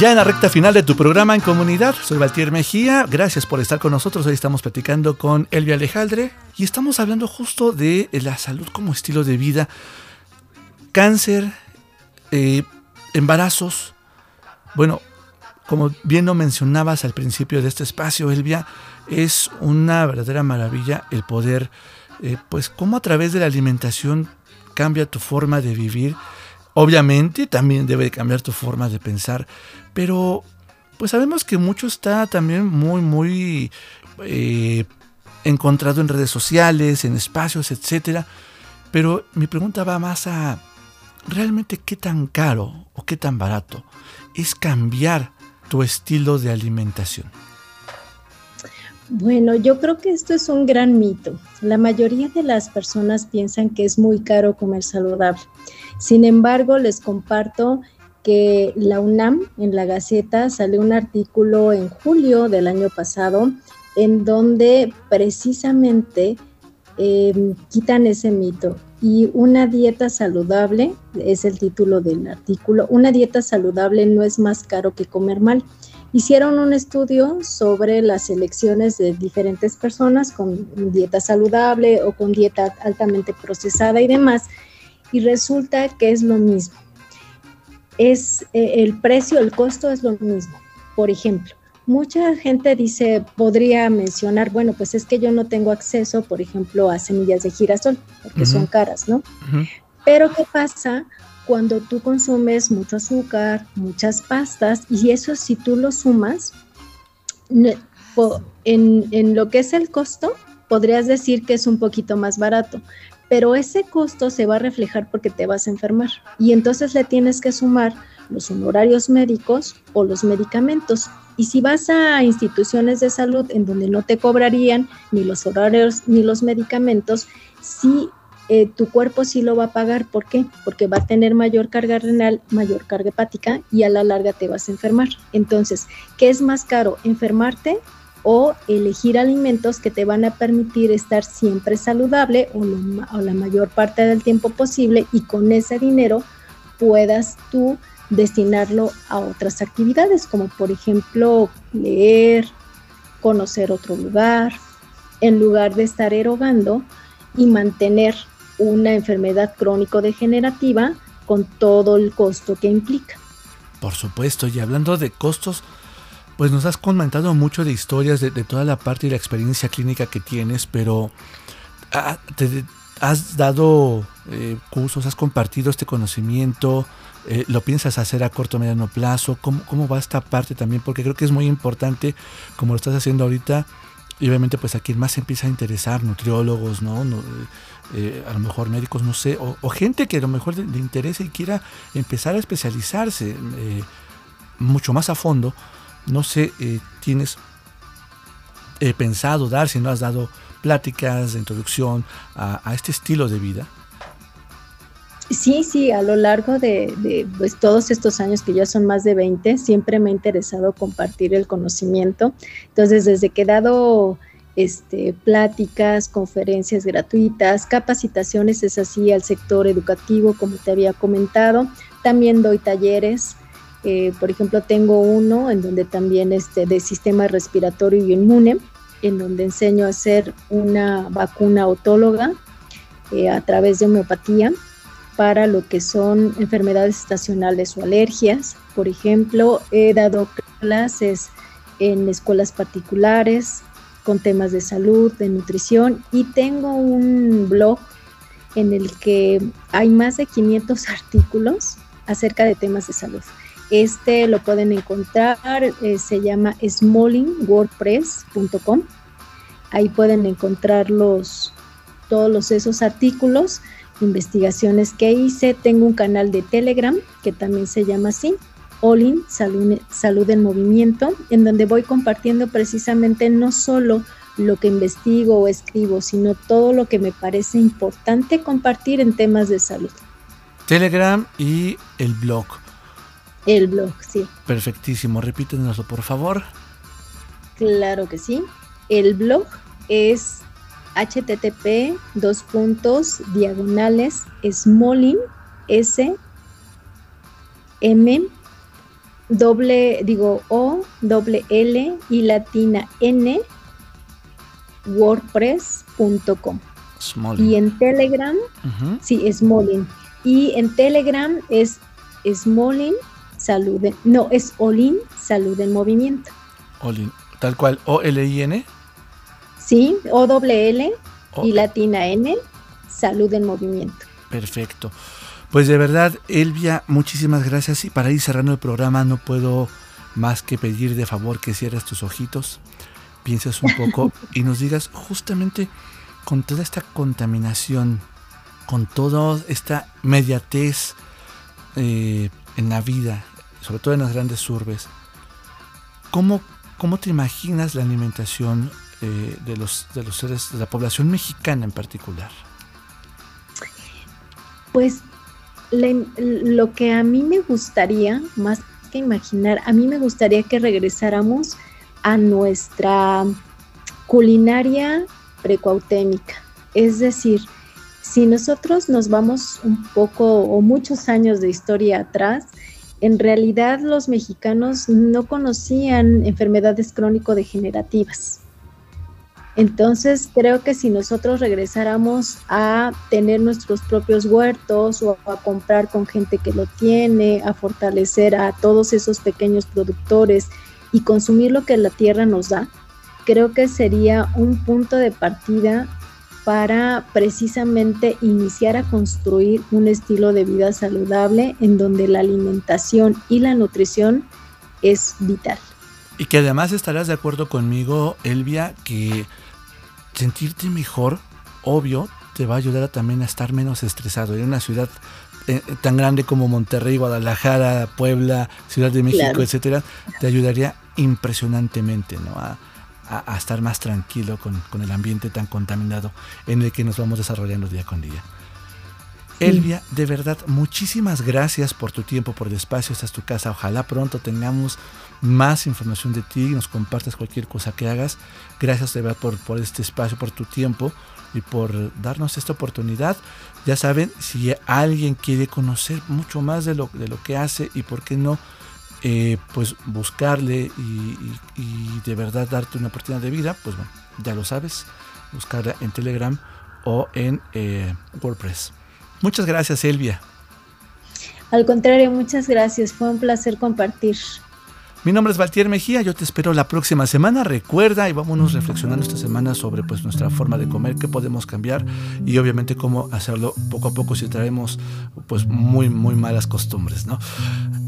Ya en la recta final de tu programa en comunidad, soy Valtier Mejía. Gracias por estar con nosotros. Hoy estamos platicando con Elvia Alejandre y estamos hablando justo de la salud como estilo de vida. Cáncer, eh, embarazos. Bueno, como bien lo mencionabas al principio de este espacio, Elvia, es una verdadera maravilla el poder, eh, pues, cómo a través de la alimentación cambia tu forma de vivir. Obviamente también debe cambiar tu forma de pensar, pero pues sabemos que mucho está también muy, muy eh, encontrado en redes sociales, en espacios, etcétera. Pero mi pregunta va más a realmente qué tan caro o qué tan barato es cambiar tu estilo de alimentación. Bueno, yo creo que esto es un gran mito. La mayoría de las personas piensan que es muy caro comer saludable. Sin embargo, les comparto que la UNAM en la Gaceta salió un artículo en julio del año pasado en donde precisamente em, quitan ese mito. Y una dieta saludable, es el título del artículo, una dieta saludable no es más caro que comer mal. Hicieron un estudio sobre las elecciones de diferentes personas con dieta saludable o con dieta altamente procesada y demás, y resulta que es lo mismo es eh, el precio, el costo es lo mismo. Por ejemplo, mucha gente dice, podría mencionar, bueno, pues es que yo no tengo acceso, por ejemplo, a semillas de girasol, porque son caras, ¿no? Pero ¿qué pasa cuando tú consumes mucho azúcar, muchas pastas, y eso si tú lo sumas, en, en lo que es el costo, podrías decir que es un poquito más barato, pero ese costo se va a reflejar porque te vas a enfermar y entonces le tienes que sumar los honorarios médicos o los medicamentos. Y si vas a instituciones de salud en donde no te cobrarían ni los horarios ni los medicamentos, sí eh, tu cuerpo sí lo va a pagar. ¿Por qué? Porque va a tener mayor carga renal, mayor carga hepática y a la larga te vas a enfermar. Entonces, ¿qué es más caro? ¿Enfermarte o elegir alimentos que te van a permitir estar siempre saludable o, la mayor parte del tiempo posible y con ese dinero puedas tú destinarlo a otras actividades como por ejemplo leer, conocer otro lugar, en lugar de estar erogando y mantener una enfermedad crónico-degenerativa con todo el costo que implica. Por supuesto, y hablando de costos, pues nos has comentado mucho de historias de, toda la parte y la experiencia clínica que tienes, pero ah, te, has dado eh, cursos, has compartido este conocimiento, eh, lo piensas hacer a corto o mediano plazo, ¿Cómo, ¿Cómo, va esta parte también, porque creo que es muy importante, como lo estás haciendo ahorita, y obviamente pues a quien más se empieza a interesar, nutriólogos, ¿no? Eh, a lo mejor médicos, no sé, o, gente que a lo mejor le, interese y quiera empezar a especializarse mucho más a fondo, no sé, eh, tienes pensado dar, si no has dado pláticas de introducción a, este estilo de vida. Sí, sí, a lo largo de, pues, todos estos años que ya son más de 20, siempre me ha interesado compartir el conocimiento. Entonces, desde que he dado este, pláticas, conferencias gratuitas, capacitaciones, es así, al sector educativo, como te había comentado. También doy talleres eh, por ejemplo, tengo uno en donde también este, de sistema respiratorio y inmune, en donde enseño a hacer una vacuna autóloga eh, a través de homeopatía para lo que son enfermedades estacionales o alergias. Por ejemplo, he dado clases en escuelas particulares con temas de salud, de nutrición y tengo un blog en el que hay más de 500 artículos acerca de temas de salud. Este lo pueden encontrar, eh, se llama smallingwordpress.com. Ahí pueden encontrar todos esos artículos, investigaciones que hice. Tengo un canal de Telegram que también se llama así, Olin Salud, Salud en Movimiento, en donde voy compartiendo precisamente no solo lo que investigo o escribo, sino todo lo que me parece importante compartir en temas de salud. Telegram y el blog. El blog, sí. Perfectísimo, repítenoslo por favor. Claro que sí. El blog es http dos puntos diagonales smolin s m doble, digo O, doble L y latina N, wordpress.com. Y en Telegram, sí, es Molin. Y en Telegram es Smolin Salud, no, es Olin Salud en Movimiento. Olin, tal cual, O-L-I-N. Sí, O-L-L y latina N, Salud en Movimiento. Perfecto. Pues de verdad, Elvia, muchísimas gracias. Y para ir cerrando el programa, no puedo más que pedir de favor que cierres tus ojitos, pienses un poco y nos digas justamente con toda esta contaminación, con toda esta mediatez eh, en la vida, sobre todo en las grandes urbes, ¿cómo, cómo te imaginas la alimentación eh, de, los, de los seres, de la población mexicana en particular? Pues lo que a mí me gustaría, más que imaginar, a mí me gustaría que regresáramos a nuestra culinaria precuautémica. Es decir, si nosotros nos vamos un poco o muchos años de historia atrás, en realidad los mexicanos no conocían enfermedades crónico-degenerativas. Entonces creo que si nosotros regresáramos a tener nuestros propios huertos o a comprar con gente que lo tiene, a fortalecer a todos esos pequeños productores y consumir lo que la tierra nos da, creo que sería un punto de partida para precisamente iniciar a construir un estilo de vida saludable en donde la alimentación y la nutrición es vital. Y que además estarás de acuerdo conmigo, Elvia, que sentirte mejor, obvio, te va a ayudar también a estar menos estresado. En una ciudad eh, tan grande como Monterrey, Guadalajara, Puebla, Ciudad de México, etcétera, te ayudaría impresionantemente ¿no? a, estar más tranquilo con, con, el ambiente tan contaminado en el que nos vamos desarrollando día con día. Elvia, de verdad, muchísimas gracias por tu tiempo, por el espacio. Esta es tu casa. Ojalá pronto tengamos más información de ti, nos compartas cualquier cosa que hagas. Gracias de verdad por, por este espacio, por tu tiempo y por darnos esta oportunidad. Ya saben, si alguien quiere conocer mucho más de lo, de lo que hace y por qué no, eh, pues buscarle y, de verdad darte una oportunidad de vida, pues bueno, ya lo sabes, buscarla en Telegram o en eh, WordPress. Muchas gracias, Elvia. Al contrario, muchas gracias. Fue un placer compartir. Mi nombre es Valtier Mejía, yo te espero la próxima semana. Recuerda y vámonos reflexionando esta semana sobre pues nuestra forma de comer, qué podemos cambiar y obviamente cómo hacerlo poco a poco si traemos pues muy muy malas costumbres, ¿no?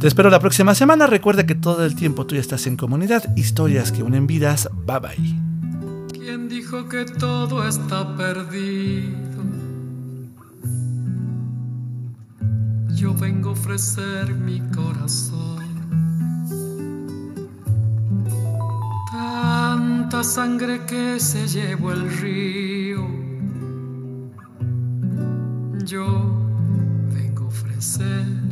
Te espero la próxima semana. Recuerda que todo el tiempo tú ya estás en comunidad, historias que unen vidas. Bye bye. ¿Quién dijo que todo está perdido? Yo vengo a ofrecer mi corazón tanta sangre que se llevó el río. Yo vengo a ofrecer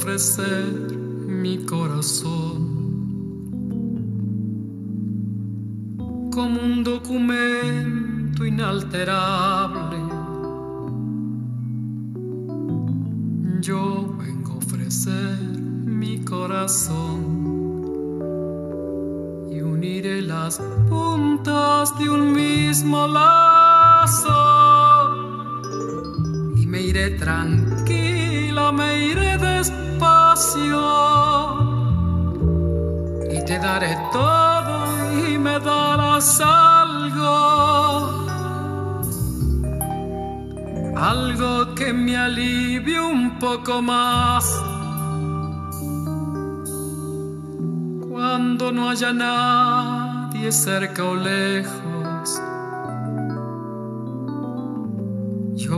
Ofrecer mi corazón. como un documento inalterable. Yo vengo a ofrecer mi corazón y uniré las puntas de un mismo lazo iré tranquila, me iré despacio y te daré todo y me darás algo, algo que me alivie un poco más. Cuando no haya nadie cerca o lejos.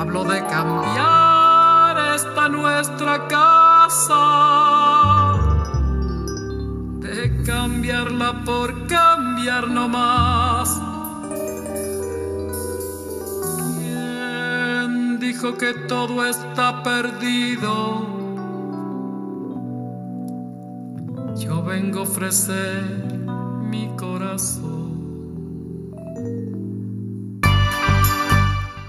Hablo de cambiar esta nuestra casa. De cambiarla por cambiar no más. ¿Quién dijo que todo está perdido? Yo vengo a ofrecer mi corazón.